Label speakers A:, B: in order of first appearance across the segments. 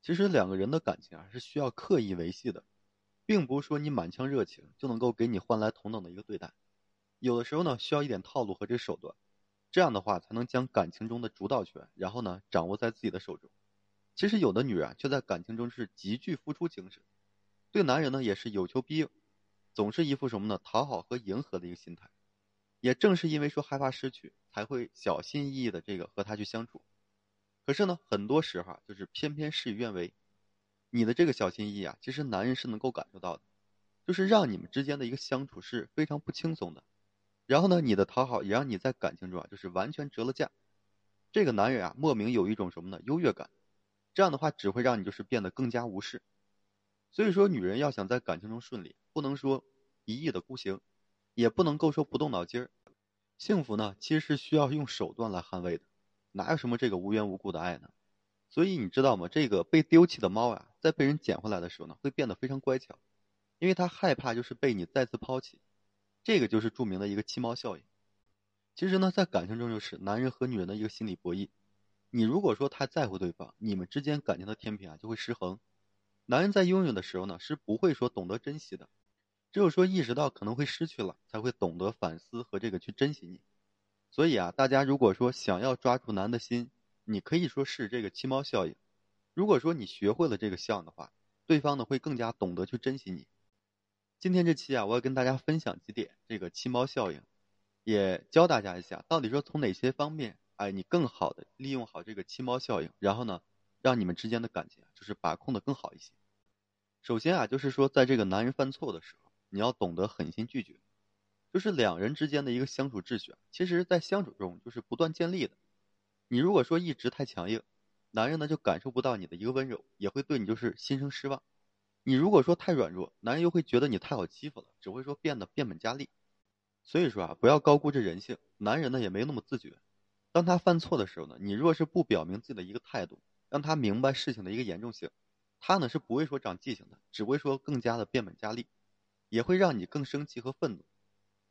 A: 其实两个人的感情啊是需要刻意维系的，并不是说你满腔热情就能够给你换来同等的一个对待。有的时候呢，需要一点套路和这手段，这样的话才能将感情中的主导权，然后呢掌握在自己的手中。其实有的女人却在感情中是极具付出精神，对男人呢也是有求必应，总是一副什么呢讨好和迎合的一个心态。也正是因为说害怕失去，才会小心翼翼的这个和他去相处。可是呢，很多时候，就是偏偏事与愿违。你的这个小心翼翼啊，其实男人是能够感受到的，就是让你们之间的一个相处是非常不轻松的。然后呢，你的讨好也让你在感情中啊，就是完全折了价。这个男人啊，莫名有一种什么呢？优越感。这样的话，只会让你就是变得更加无视。所以说，女人要想在感情中顺利，不能说一意的孤行，也不能够说不动脑筋儿。幸福呢，其实是需要用手段来捍卫的。哪有什么这个无缘无故的爱呢？所以你知道吗？这个被丢弃的猫啊，在被人捡回来的时候呢，会变得非常乖巧，因为它害怕就是被你再次抛弃。这个就是著名的一个弃猫效应。其实呢，在感情中就是男人和女人的一个心理博弈。你如果说太在乎对方，你们之间感情的天平啊就会失衡。男人在拥有的时候呢，是不会说懂得珍惜的，只有说意识到可能会失去了，才会懂得反思和这个去珍惜你。所以啊，大家如果说想要抓住男的心，你可以说是这个七猫效应。如果说你学会了这个效应的话，对方呢会更加懂得去珍惜你。今天这期啊，我要跟大家分享几点这个七猫效应，也教大家一下到底说从哪些方面，哎，你更好的利用好这个七猫效应，然后呢，让你们之间的感情啊就是把控的更好一些。首先啊，就是说在这个男人犯错的时候，你要懂得狠心拒绝。就是两人之间的一个相处秩序，其实，在相处中就是不断建立的。你如果说一直太强硬，男人呢就感受不到你的一个温柔，也会对你就是心生失望。你如果说太软弱，男人又会觉得你太好欺负了，只会说变得变本加厉。所以说啊，不要高估这人性。男人呢也没那么自觉，当他犯错的时候呢，你若是不表明自己的一个态度，让他明白事情的一个严重性，他呢是不会说长记性的，只会说更加的变本加厉，也会让你更生气和愤怒。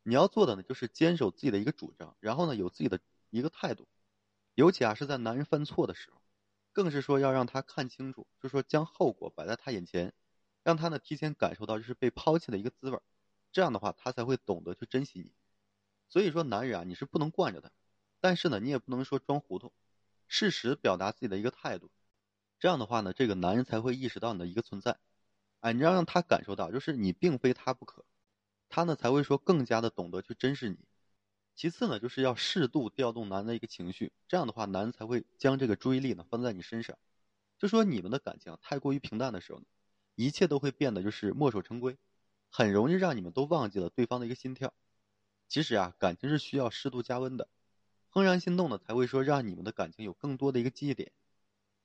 A: 你要做的呢，就是坚守自己的一个主张，然后呢，有自己的一个态度。尤其啊，是在男人犯错的时候，更是说要让他看清楚，就说将后果摆在他眼前，让他呢提前感受到就是被抛弃的一个滋味这样的话，他才会懂得去珍惜你。所以说，男人啊，你是不能惯着他，但是呢，你也不能说装糊涂，适时表达自己的一个态度。这样的话呢，这个男人才会意识到你的一个存在。哎，你要让他感受到，就是你并非他不可。他呢才会说更加的懂得去珍视你。其次呢，就是要适度调动男的一个情绪，这样的话，男才会将这个注意力呢放在你身上。就说你们的感情太过于平淡的时候呢，一切都会变得就是墨守成规，很容易让你们都忘记了对方的一个心跳。其实啊，感情是需要适度加温的，怦然心动呢才会说让你们的感情有更多的一个记忆点。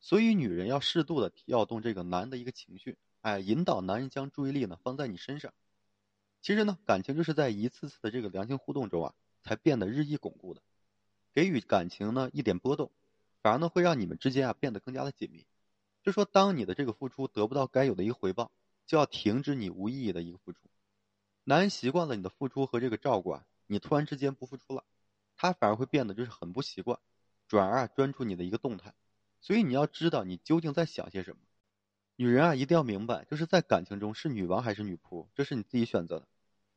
A: 所以女人要适度的调动这个男的一个情绪，哎，引导男人将注意力呢放在你身上。其实呢，感情就是在一次次的这个良性互动中啊，才变得日益巩固的。给予感情呢一点波动，反而呢会让你们之间啊变得更加的紧密。就说当你的这个付出得不到该有的一个回报，就要停止你无意义的一个付出。男人习惯了你的付出和这个照顾啊，你突然之间不付出了，他反而会变得就是很不习惯，转而啊专注你的一个动态。所以你要知道你究竟在想些什么。女人啊一定要明白，就是在感情中是女王还是女仆，这是你自己选择的。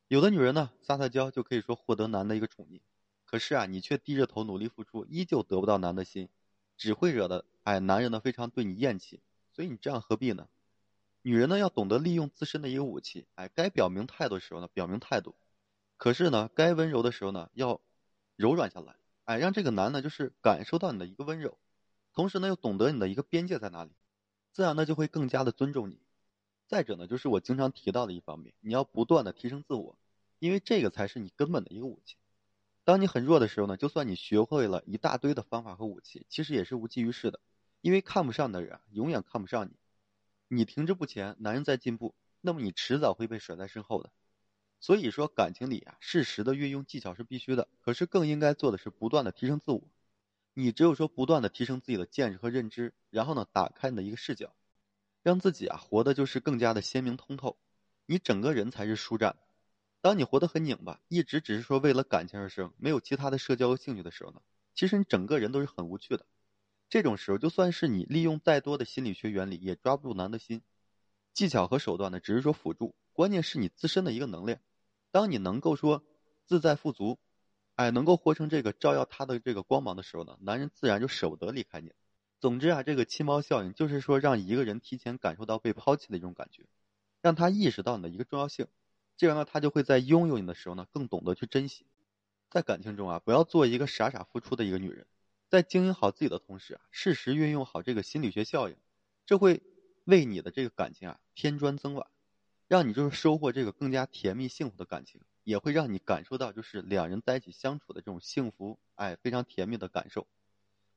A: 有的女人呢，撒撒娇就可以说获得男的一个宠溺，可是啊，你却低着头努力付出，依旧得不到男的心，只会惹得哎男人呢非常对你厌弃。所以你这样何必呢？女人呢要懂得利用自身的一个武器，哎，该表明态度的时候呢表明态度，可是呢该温柔的时候呢要柔软下来，哎，让这个男的就是感受到你的一个温柔，同时呢又懂得你的一个边界在哪里，自然呢就会更加的尊重你。再者呢，就是我经常提到的一方面，你要不断的提升自我，因为这个才是你根本的一个武器。当你很弱的时候呢，就算你学会了一大堆的方法和武器，其实也是无济于事的，因为看不上的人永远看不上你。你停滞不前，男人在进步，那么你迟早会被甩在身后的。所以说，感情里啊，适时的运用技巧是必须的，可是更应该做的是不断的提升自我。你只有说不断的提升自己的见识和认知，然后呢，打开你的一个视角。让自己啊活的就是更加的鲜明通透，你整个人才是舒展。当你活得很拧巴，一直只是说为了感情而生，没有其他的社交和兴趣的时候呢，其实你整个人都是很无趣的。这种时候，就算是你利用再多的心理学原理，也抓不住男的心。技巧和手段呢，只是说辅助，关键是你自身的一个能量。当你能够说自在富足，哎，能够活成这个照耀他的这个光芒的时候呢，男人自然就舍不得离开你。总之啊，这个七猫效应就是说，让一个人提前感受到被抛弃的一种感觉，让他意识到你的一个重要性，这样呢，他就会在拥有你的时候呢，更懂得去珍惜。在感情中啊，不要做一个傻傻付出的一个女人，在经营好自己的同时啊，适时运用好这个心理学效应，这会。为你的这个感情啊添砖增瓦，让你就是收获这个更加甜蜜幸福的感情，也会让你感受到就是两人在一起相处的这种幸福，哎，非常甜蜜的感受。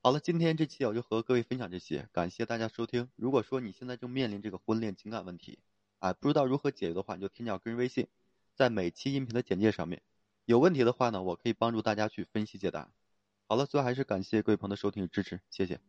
A: 好了，今天这期我就和各位分享这些，感谢大家收听。如果说你现在正面临这个婚恋情感问题，啊，不知道如何解决的话，你就添加我个人微信，在每期音频的简介上面，有问题的话呢，我可以帮助大家去分析解答。好了，最后还是感谢各位朋友的收听与支持，谢谢。